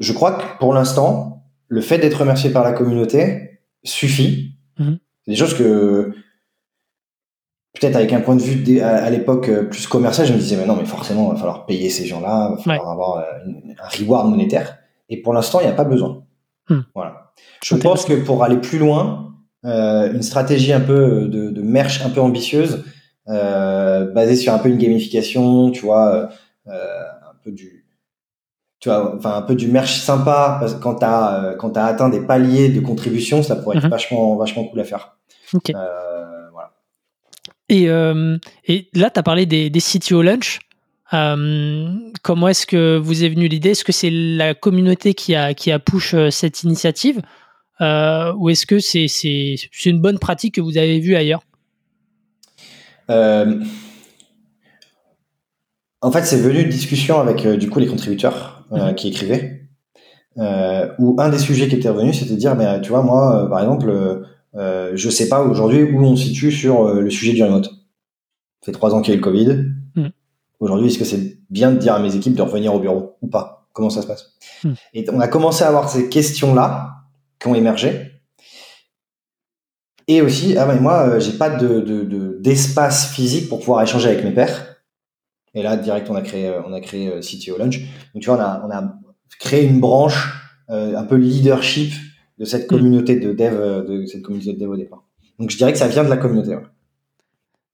je crois que pour l'instant, le fait d'être remercié par la communauté suffit. Mm-hmm. C'est des choses que peut-être avec un point de vue à, l'époque euh, plus commercial, je me disais, mais non, mais forcément, il va falloir payer ces gens-là, il va falloir avoir euh, un reward monétaire. Et pour l'instant, il n'y a pas besoin. Hmm. Voilà. Je pense que pour aller plus loin, une stratégie un peu de, de merch un peu ambitieuse, basée sur un peu une gamification, tu vois, un peu du, tu vois, enfin un peu du merch sympa parce que quand t'as quand t'as atteint des paliers de contribution, ça pourrait être mhm. vachement vachement cool à faire. voilà. Et, et là, tu as parlé des, des CTO Lunch. Euh, comment est-ce que vous est venue l'idée? Est-ce que c'est la communauté qui a, qui a push euh, cette initiative? Euh, ou est-ce que c'est, une bonne pratique que vous avez vue ailleurs? En fait, c'est venu de discussion avec du coup les contributeurs mhm. qui écrivaient, où un des sujets qui était revenu, c'était de dire, mais tu vois, moi, par exemple, je sais pas aujourd'hui où on se situe sur le sujet du remote. Ça fait trois ans qu'il y a eu le Covid. Aujourd'hui, est-ce que c'est bien de dire à mes équipes de revenir au bureau ou pas? Comment ça se passe? Hmm. Et on a commencé à avoir ces questions-là qui ont émergé. Et aussi, ah ben moi, euh, j'ai pas de, d'espace physique pour pouvoir échanger avec mes pairs. Et là, direct, on a créé, euh, on a créé euh, CTO Lunch. Donc, tu vois, on a, on a créé une branche un peu leadership de cette communauté de dev, de cette communauté de dev au départ. Donc, je dirais que ça vient de la communauté.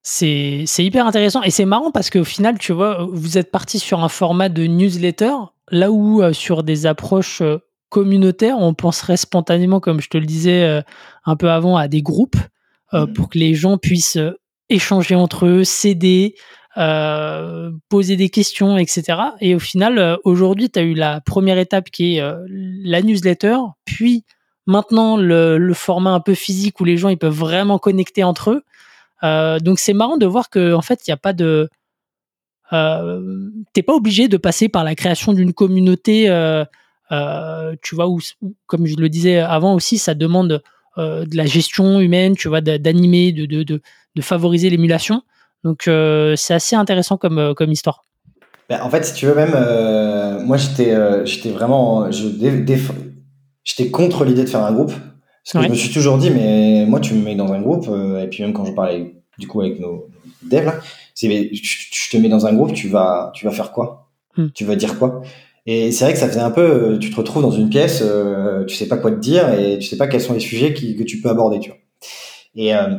C'est, hyper intéressant et c'est marrant parce qu'au final, tu vois, vous êtes parti sur un format de newsletter, là où euh, sur des approches euh, communautaires, on penserait spontanément, comme je te le disais euh, un peu avant, à des groupes mmh. pour que les gens puissent échanger entre eux, s'aider, poser des questions, etc. Et au final, aujourd'hui, tu as eu la première étape qui est la newsletter, puis maintenant le, format un peu physique où les gens ils peuvent vraiment connecter entre eux. Euh, donc c'est marrant de voir que en fait il n'y a pas de euh, t'es pas obligé de passer par la création d'une communauté euh, euh tu vois où, comme je le disais avant aussi ça demande de la gestion humaine tu vois d'animer de, de, de, favoriser l'émulation donc c'est assez intéressant comme, comme histoire ben, en fait si tu veux même moi j'étais j'étais vraiment j'étais contre l'idée de faire un groupe parce que je me suis toujours dit, mais moi, tu me mets dans un groupe, euh, et puis même quand je parlais du coup avec nos devs, là, c'est, mais je, te mets dans un groupe, tu vas, tu vas faire quoi hmm. Tu vas dire quoi? Et c'est vrai que ça faisait un peu, euh, tu te retrouves dans une pièce, euh, tu sais pas quoi te dire, et tu sais pas quels sont les sujets qui, que tu peux aborder, tu vois. Et, euh,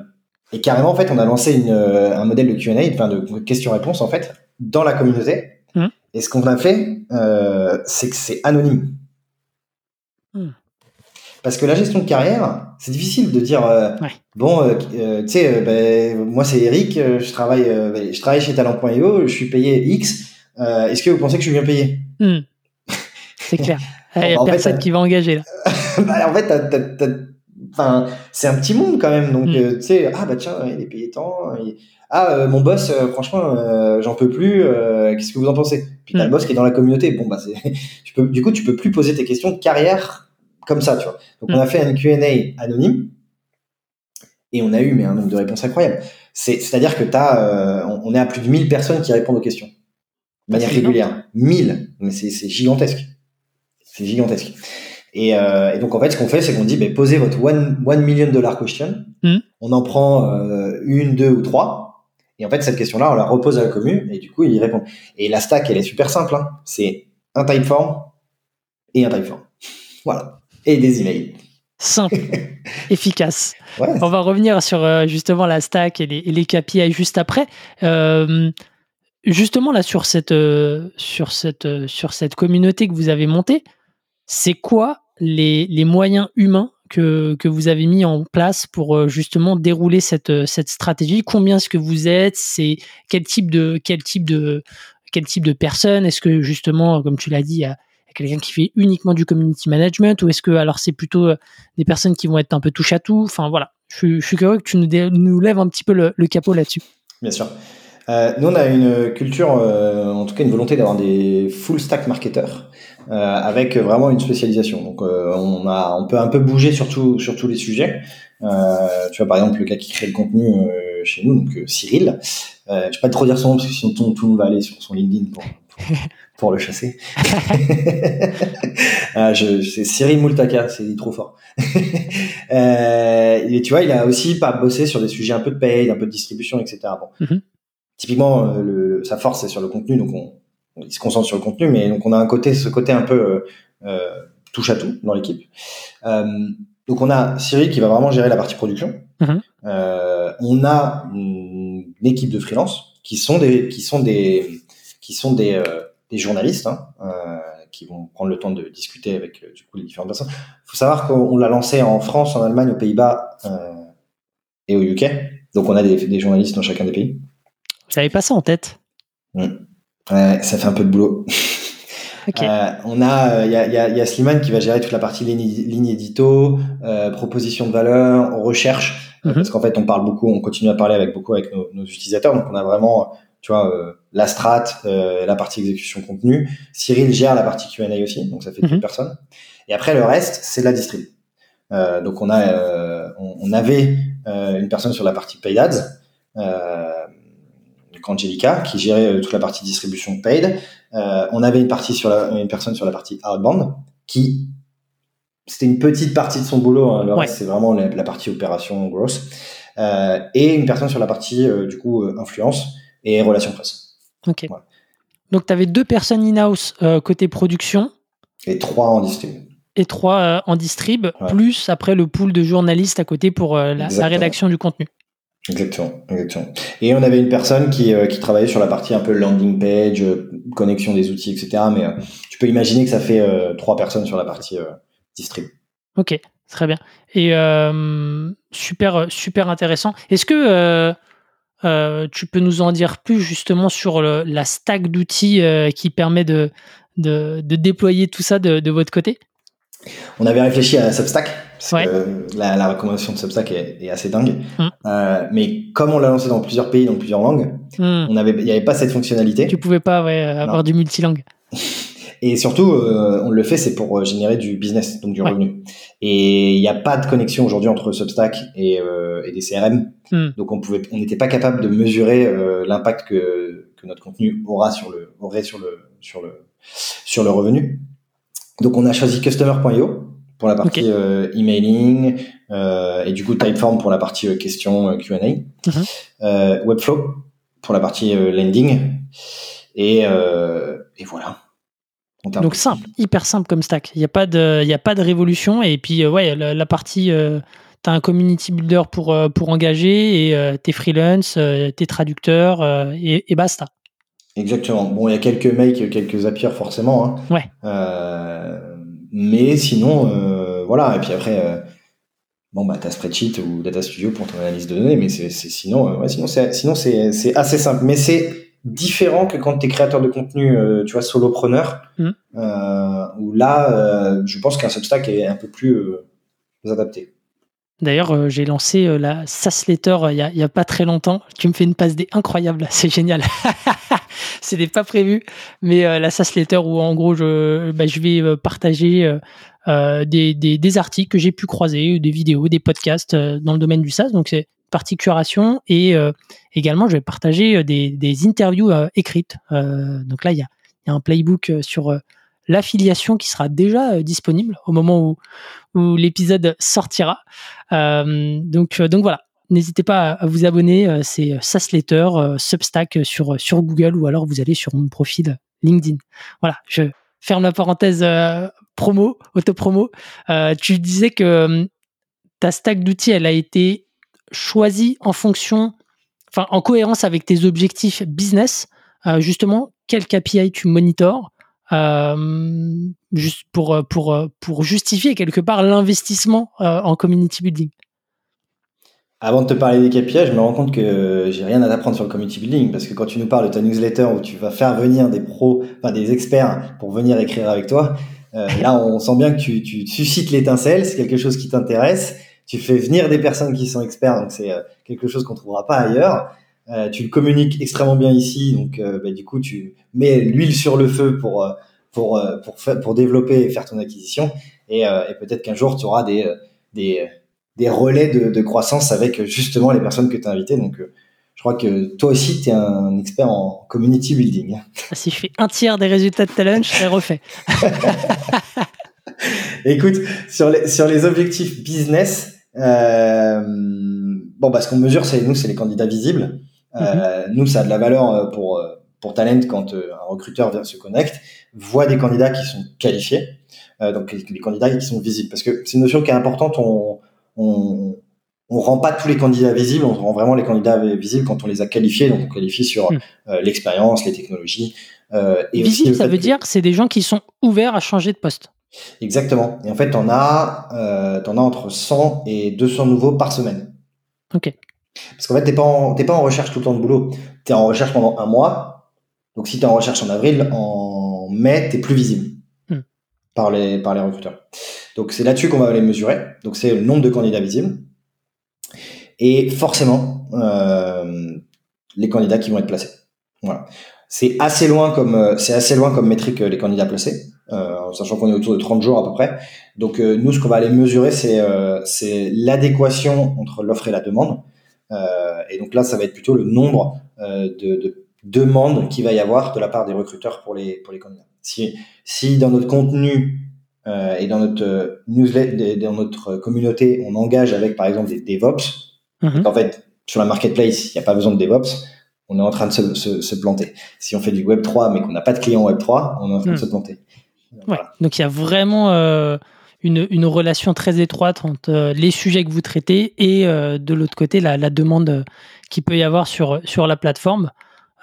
et carrément, en fait, on a lancé une, un modèle de Q&A, enfin de questions-réponses, en fait, dans la communauté. Hmm. Et ce qu'on a fait, c'est que c'est anonyme. Hmm. Parce que la gestion de carrière, c'est difficile de dire euh, bon, euh, euh, tu sais, ben, moi c'est Eric, je travaille, ben, je travaille chez Talent.io, je suis payé X. Est-ce que vous pensez que je suis bien payé? Hmm. C'est clair. Il n'y a personne qui va engager là. Bah, en fait, enfin, c'est un petit monde quand même. Donc, hmm. tu sais, ah bah tiens, il est payé tant. Ah, mon boss, franchement, j'en peux plus. Qu'est-ce que vous en pensez? Puis t'as le hmm. boss qui est dans la communauté. Bon bah, tu peux, du coup, tu peux plus poser tes questions de carrière comme ça, tu vois. Donc, on a mm. fait un Q&A anonyme et on a eu mais un nombre de réponses incroyable. C'est-à-dire que t'as, euh, on est à plus de 1000 personnes qui répondent aux questions de manière régulière. 1000, mais c'est gigantesque. C'est gigantesque. Et, euh, et, donc en fait, ce qu'on fait, c'est qu'on dit, ben, posez votre one, one million dollar question. Mm. On en prend euh, une, deux ou trois. Et en fait, cette question-là, on la repose à la commune et du coup, ils y répondent. Et la stack, elle est super simple. Hein. C'est un typeform et un typeform. Voilà et des emails. Simple, efficace. On va revenir sur euh, justement la stack et les, et les KPI juste après. Euh, justement là sur cette, euh, sur, cette, sur cette communauté que vous avez montée, c'est quoi les, les, moyens humains que, que, vous avez mis en place pour justement dérouler cette, cette stratégie? Combien est-ce que vous êtes? C'est quel type de quel type de quel type de personnes? Est-ce que justement, comme tu l'as dit, il y a quelqu'un qui fait uniquement du community management ou est-ce que alors c'est plutôt euh, des personnes qui vont être un peu touche à tout? Enfin voilà, je, suis curieux que tu nous, lèves un petit peu le, capot là-dessus. Bien sûr. Euh, nous, on a une culture, euh, en tout cas une volonté d'avoir des full stack marketeurs avec vraiment une spécialisation. Donc, on, a, on peut un peu bouger sur, tous les sujets. tu vois, par exemple, le gars qui crée le contenu chez nous, donc Cyril. je ne vais pas trop dire son nom parce que sinon tout le monde va aller sur son LinkedIn pour, pour le chasser. ah, je, c'est Cyril Moultaka, c'est trop fort. euh, et tu vois, il a aussi pas bossé sur des sujets un peu de paye, un peu de distribution, etc. Bon. Mm-hmm. Typiquement, euh, le, sa force c'est sur le contenu, donc on, il se concentre sur le contenu, mais donc on a un côté, ce côté un peu euh, touche à tout dans l'équipe. Euh, Donc on a Cyril qui va vraiment gérer la partie production. Mhm. Euh, on a une, équipe de freelance qui sont des qui sont des qui sont des, euh, des journalistes hein, euh, qui vont prendre le temps de discuter avec euh, du coup les différentes personnes. Il faut savoir qu'on l'a lancé en France, en Allemagne, aux Pays-Bas et au UK. Donc on a des, des journalistes dans chacun des pays. Vous n'avez pas ça en tête? Ouais, ça fait un peu de boulot. Euh, on a, il y a, y, a, y a Slimane qui va gérer toute la partie ligne, ligne édito, euh, proposition de valeur, recherche, Mhm. parce qu'en fait on parle beaucoup, on continue à parler avec beaucoup avec nos, nos utilisateurs, donc on a vraiment, tu vois, euh, la strat, euh, la partie exécution contenu. Cyril gère la partie Q&A aussi, donc ça fait deux personnes. Et après le reste, c'est de la distrib. Euh, donc on a, euh, on, on avait euh, une personne sur la partie paid ads. Euh, donc Angelica, qui gérait euh, toute la partie distribution paid. Euh, on avait une partie sur la, une personne sur la partie outbound qui c'était une petite partie de son boulot. hein, le Ouais. reste c'est vraiment la, la partie opération grosse euh, et une personne sur la partie euh, du coup influence et relations presse Ok. Voilà. Donc, tu avais deux personnes in-house euh, côté production et trois en distrib. et trois euh, en distrib, Ouais. plus après le pool de journalistes à côté pour euh, la, rédaction du contenu. Exactement, exactement. Et on avait une personne qui, qui travaillait sur la partie un peu landing page, connexion des outils, etc. Mais tu peux imaginer que ça fait trois personnes sur la partie distrib. Ok, très bien. Et super, super intéressant. Est-ce que euh, tu peux nous en dire plus justement sur le- la stack d'outils euh, qui permet de, de, de déployer tout ça de, de votre côté? On avait réfléchi à Substack, parce Ouais. que la, la recommandation de Substack est, est assez dingue. Mm. Euh, mais comme on l'a lancé dans plusieurs pays, dans plusieurs langues, on avait, il n'y avait pas cette fonctionnalité. Tu pouvais pas ouais, avoir du multilangue. Et surtout, euh, on le fait, c'est pour euh, générer du business, donc du Ouais. revenu. Et il n'y a pas de connexion aujourd'hui entre Substack et, euh, et des CRM. Hmm. Donc on pouvait, on n'était pas capable de mesurer euh, l'impact que, que notre contenu aura sur le, aurait sur le, sur le, sur le revenu. Donc on a choisi Customer.io pour la partie euh, emailing euh, et du coup Typeform pour la partie euh, questions euh, Q&A, Mhm. euh, Webflow pour la partie euh, landing et, euh, et voilà. Donc simple, hyper simple comme stack. Il n'y a, pas de- y a pas de révolution. Et puis, euh, ouais, la, la partie, tu as un community builder pour, euh, pour engager et euh, tes freelance, euh, tes traducteurs euh, et, et basta. Exactement. Bon, il y a quelques makes, quelques Zapier forcément. Hein. Ouais. Euh, mais sinon, euh, voilà. Et puis après, euh, bon, bah, t'as Spreadsheet ou Data Studio pour ton analyse de données, mais c'est, sinon, euh, ouais, sinon c'est, sinon c'est, c'est assez simple. Mais c'est différent que quand t'es créateur de contenu, euh, tu vois, solopreneur, euh, où là, euh, je pense qu'un Substack est un peu plus adapté. D'ailleurs, j'ai lancé la SaaS Letter il y, a, y a pas très longtemps. Tu me fais une passe des incroyable, c'est génial. C'était pas prévu, mais la SaaS Letter où en gros je, bah, je vais partager des, des, des articles que j'ai pu croiser, des vidéos, des podcasts dans le domaine du SaaS. Donc c'est partie curation et euh, également je vais partager euh, des, des interviews euh, écrites. Donc là il y a, y a un playbook sur l'affiliation qui sera déjà disponible au moment où, où l'épisode sortira. Donc, donc voilà, n'hésitez pas à, vous abonner. c'est Sasletter, euh, Substack sur, sur Google ou alors vous allez sur mon profil LinkedIn. Voilà, je ferme la parenthèse promo, auto-promo. Tu disais que ta stack d'outils, elle a été choisie en fonction, enfin en cohérence avec tes objectifs business. Euh, justement, quel KPI tu monitores euh, juste pour, euh, euh, justifier quelque part l'investissement en community building. Avant de te parler des KPI, je me rends compte que j'ai rien à t'apprendre sur le community building parce que quand tu nous parles de ta newsletter où tu vas faire venir des pros, enfin des experts pour venir écrire avec toi, là on sent bien que tu, tu suscites l'étincelle, c'est quelque chose qui t'intéresse, tu fais venir des personnes qui sont experts, donc c'est euh, quelque chose qu'on trouvera pas ailleurs. Euh, tu le communiques extrêmement bien ici, donc euh, bah, du coup tu mets l'huile sur le feu pour euh, pour euh, pour pour développer et faire ton acquisition et, euh, et peut-être qu'un jour tu auras des des des relais de, de croissance avec justement les personnes que tu as invitées. Donc, euh, je crois que toi aussi, tu es un expert en community building. Si je fais un tiers des résultats de talent, je serai refait. Écoute, sur les, sur les objectifs business, euh, bon, bah, ce qu'on mesure, c'est nous, c'est les candidats visibles. Euh, Nous, ça a de la valeur euh, pour, euh, pour Talent quand un recruteur vient se connecte, voit des candidats qui sont qualifiés. donc les, candidats qui sont visibles. Parce que c'est une notion qui est importante. On, on, on rend pas tous les candidats visibles, on rend vraiment les candidats visibles quand on les a qualifiés. Donc on qualifie sur hmm. l'expérience, les technologies. et visible, ça veut dire c'est des gens qui sont ouverts à changer de poste. Exactement. Et en fait, on a, euh, en as entre 100 et 200 nouveaux par semaine. Ok. Parce qu'en fait, t'es pas en, pas en recherche tout le temps de boulot. Tu es en recherche pendant un mois. Donc, si tu es en recherche en avril, en mai, tu es plus visible hmm. par, les, par les recruteurs. Donc, c'est là-dessus qu'on va aller mesurer. Donc, c'est le nombre de candidats visibles. Et forcément, euh, les candidats qui vont être placés. Voilà. C'est assez loin comme, euh, c'est assez loin comme métrique les candidats placés. Euh, sachant qu'on est autour de 30 jours à peu près. Donc euh, nous, ce qu'on va aller mesurer, c'est euh, l'adéquation entre l'offre et la demande. et donc là, ça va être plutôt le nombre de, de demandes qu'il va y avoir de la part des recruteurs pour les pour les candidats. Si si dans notre contenu euh, et dans notre newsletter, dans notre communauté, on engage avec par exemple des DevOps. Mhm. En fait, sur la marketplace, il n'y a pas besoin de DevOps. On est en train de se, se, se planter. Si on fait du Web 3 mais qu'on n'a pas de client Web 3, on est en train de mhm. se planter. Ouais. Donc il y a vraiment euh, une, une, relation très étroite entre euh, les sujets que vous traitez et euh, de l'autre côté la, demande qu'il peut y avoir sur, sur la plateforme.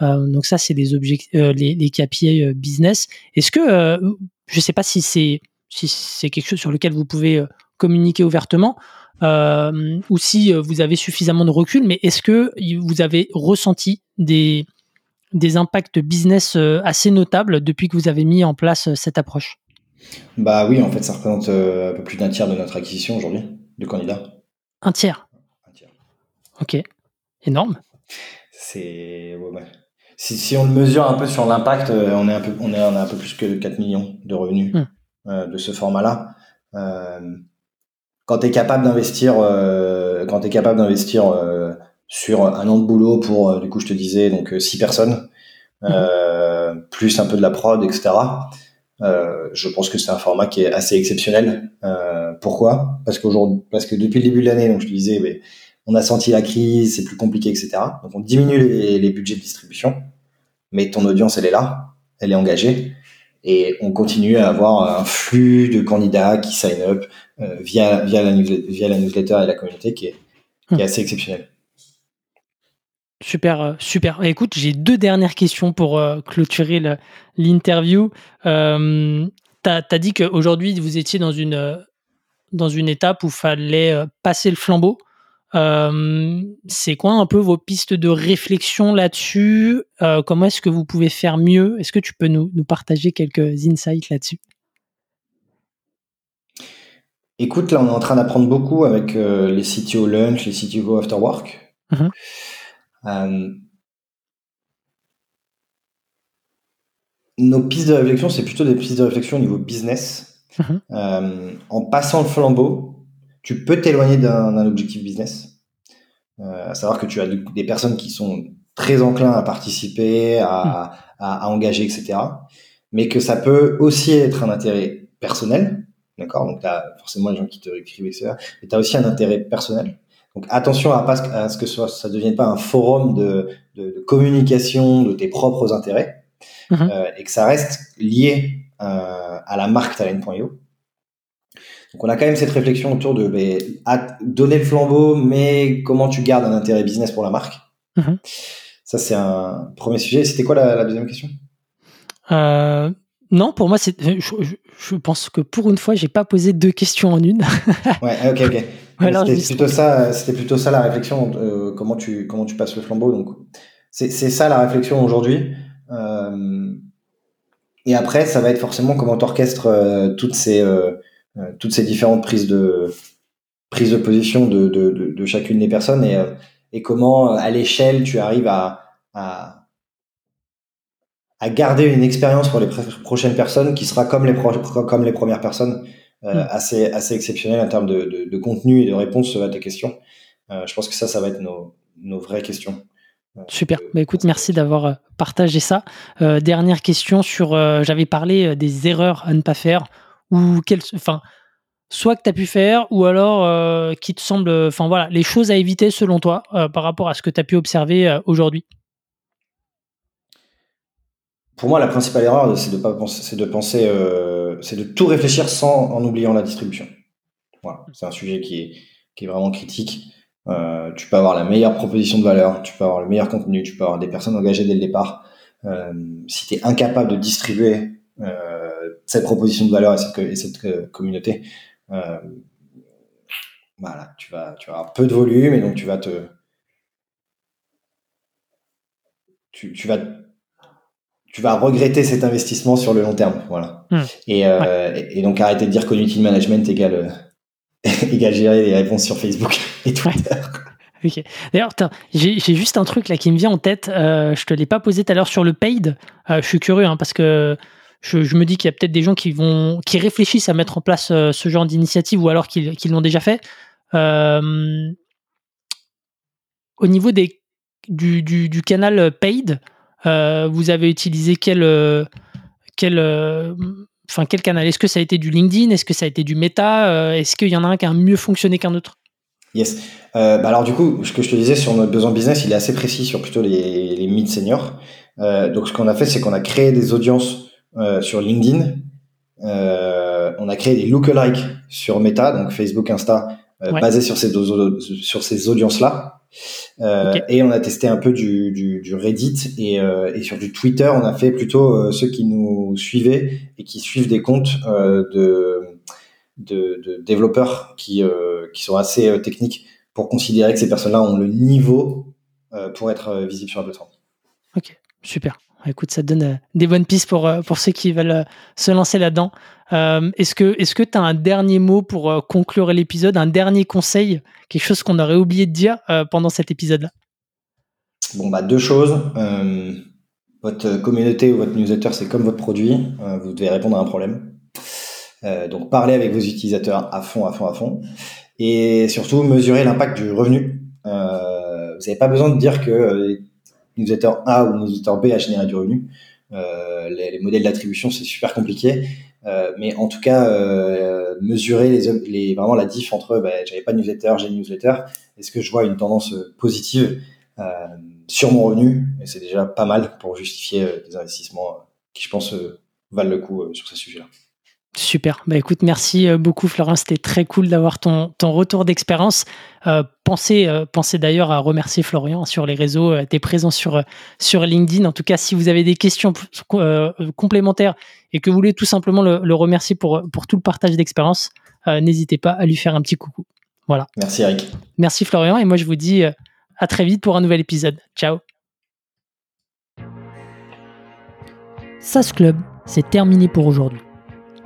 donc ça, c'est des objectifs, les, les KPI business. Est-ce que, je ne sais pas si c'est si c'est quelque chose sur lequel vous pouvez communiquer ouvertement, ou si vous avez suffisamment de recul, mais est-ce que vous avez ressenti des, des impacts business euh, assez notables depuis que vous avez mis en place euh, cette approche? Bah oui, en fait, ça représente euh, un peu plus d'un tiers de notre acquisition aujourd'hui de candidats. Un tiers? Un tiers. Ok, énorme. C'est. Si, on le mesure un peu sur l'impact, on, est un peu, on, est, on a un peu plus que 4 millions de revenus hmm. de ce format-là. quand tu es capable d'investir, quand tu es capable d'investir sur un an de boulot pour, euh, du coup, je te disais, donc euh, six personnes, mhm. euh, plus un peu de la prod, etc. Euh, je pense que c'est un format qui est assez exceptionnel. Euh, pourquoi? Parce qu'aujourd'hui, parce que depuis le début de l'année, donc je te disais, mais, on a senti la crise, c'est plus compliqué, etc. Donc on diminue les, les, budgets de distribution, mais ton audience, elle est là, elle est engagée, et on continue à avoir un flux de candidats qui sign up via via la, newsletter, via la newsletter et la communauté qui est, qui est mhm. assez exceptionnel. Super, euh, super. Écoute, j'ai deux dernières questions pour euh, clôturer l'interview. Euh, tu as, dit qu'aujourd'hui, vous étiez dans une, euh, dans une étape où il fallait passer le flambeau. C'est quoi un peu vos pistes de réflexion là-dessus? Comment est-ce que vous pouvez faire mieux? Est-ce que tu peux nous, nous partager quelques insights là-dessus? Écoute, là, on est en train d'apprendre beaucoup avec les CTO Lunch, les CTO After Work. Mmh euh, nos pistes de réflexion, c'est plutôt des pistes de réflexion au niveau business. Mhm. Euh, en passant le flambeau, tu peux t'éloigner d'un objectif business. Euh, à savoir que tu as des personnes qui sont très enclins à participer, à, mhm. à, engager, etc. Mais que ça peut aussi être un intérêt personnel. D'accord? Donc, tu as forcément les gens qui te écrivent, etc. Mais tu as aussi un intérêt personnel. Donc attention à, pas, à ce que ça ne devienne pas un forum de, de, de, communication de tes propres intérêts mhm. euh, et que ça reste lié euh, à la marque talent.io. Donc on a quand même cette réflexion autour de ben, donner le flambeau, mais comment tu gardes un intérêt business pour la marque. Mhm. Ça c'est un premier sujet. C'était quoi la, la, deuxième question? Euh, Non, pour moi. Je, je, pense que pour une fois j'ai pas posé deux questions en une. ouais, ok, ok c'était plutôt ça, c'était plutôt ça la réflexion. Euh, comment tu comment tu passes le flambeau. Donc c'est ça la réflexion aujourd'hui. Euh, et après, ça va être forcément comment tu orchestres euh, toutes ces euh, toutes ces différentes prises de prises de position de, de, de, de chacune des personnes et, et comment à l'échelle tu arrives à, à à garder une expérience pour les prochaines personnes qui sera comme les comme les premières personnes euh, hmm. assez, assez exceptionnel en termes de, de, de, contenu et de réponse à tes questions. Euh, je pense que ça, ça va être nos, nos vraies questions. Euh, Super. Bah, écoute, merci d'avoir partagé ça. Dernière question sur. J'avais parlé des erreurs à ne pas faire ou quelles. Enfin, soit que tu as pu faire ou alors euh, qui te semble. Enfin, voilà, les choses à éviter selon toi par rapport à ce que tu as pu observer aujourd'hui. Pour moi, la principale erreur, c'est de, pas penser, de penser c'est de tout réfléchir sans en oubliant la distribution. C'est un sujet qui est, vraiment critique. Euh, tu peux avoir la meilleure proposition de valeur, tu peux avoir le meilleur contenu, tu peux avoir des personnes engagées dès le départ. Euh, si tu es incapable de distribuer euh, cette proposition de valeur et cette, et cette communauté, voilà, tu vas, tu vas avoir peu de volume et donc tu vas te, tu vas tu vas regretter cet investissement sur le long terme. Voilà. Hmm. Et, euh, et, donc arrêter de dire community management égale, égale gérer les réponses sur Facebook et Twitter. D'ailleurs, j'ai juste un truc là qui me vient en tête. Euh, je te l'ai pas posé tout à l'heure sur le paid. Euh, je suis curieux hein, parce que je, je me dis qu'il y a peut-être des gens qui vont qui réfléchissent à mettre en place euh, ce genre d'initiative ou alors qu'ils l'ont déjà fait. Euh, au niveau des du, du, du canal paid, euh, vous avez utilisé quel, euh, quel, euh, enfin, quel canal? Est-ce que ça a été du LinkedIn? Est-ce que ça a été du Meta? Est-ce qu'il y en a un qui a mieux fonctionné qu'un autre? Yes. bah alors du coup, ce que je te disais sur notre besoin business, il est assez précis sur plutôt les, les mid seniors. donc ce qu'on a fait, c'est qu'on a créé des audiences sur LinkedIn. on a créé des lookalikes sur Meta, donc Facebook, Insta, basés sur ces, sur ces audiences-là. Euh, et on a testé un peu du, du, du Reddit et, euh, et, sur du Twitter, on a fait plutôt euh, ceux qui nous suivaient et qui suivent des comptes de, de, de, développeurs qui, qui sont assez techniques pour considérer que ces personnes-là ont le niveau pour être visibles sur la plateforme. Ok, super. Écoute, ça donne des bonnes pistes pour, pour ceux qui veulent se lancer là-dedans. Est-ce que est-ce que tu as un dernier mot pour conclure l'épisode, un dernier conseil quelque chose qu'on aurait oublié de dire euh, pendant cet épisode-là? Bon, bah, deux choses. Euh, votre communauté ou votre newsletter, c'est comme votre produit. Euh, vous devez répondre à un problème. donc, parlez avec vos utilisateurs à fond, à fond, à fond. Et surtout, mesurez l'impact du revenu. vous n'avez pas besoin de dire que newsletter A ou newsletter B a généré du revenu. Les, modèles d'attribution, c'est super compliqué. Euh, mais en tout cas, euh, mesurer les, les, vraiment la diff entre bah, j'avais pas de newsletter, j'ai une newsletter. Est-ce que je vois une tendance euh, positive sur mon revenu? Et c'est déjà pas mal pour justifier des investissements qui, je pense, valent le coup sur ce sujet-là. Super. Bah écoute, merci euh, beaucoup Florent. C'était très cool d'avoir ton, ton retour d'expérience. Euh, pensez, euh, pensez d'ailleurs à remercier Florian sur les réseaux. Euh, tu es présent sur, sur LinkedIn. En tout cas, si vous avez des questions complémentaires et que vous voulez tout simplement le, le remercier pour, pour tout le partage d'expérience, n'hésitez pas à lui faire un petit coucou. Voilà. Merci Eric. Merci Florian. Et moi, je vous dis à très vite pour un nouvel épisode. Ciao. SAS Club, c'est terminé pour aujourd'hui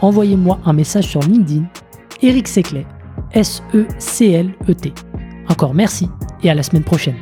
envoyez-moi un message sur LinkedIn, Eric Seclet, S-E-C-L-E-T. Encore merci et à la semaine prochaine.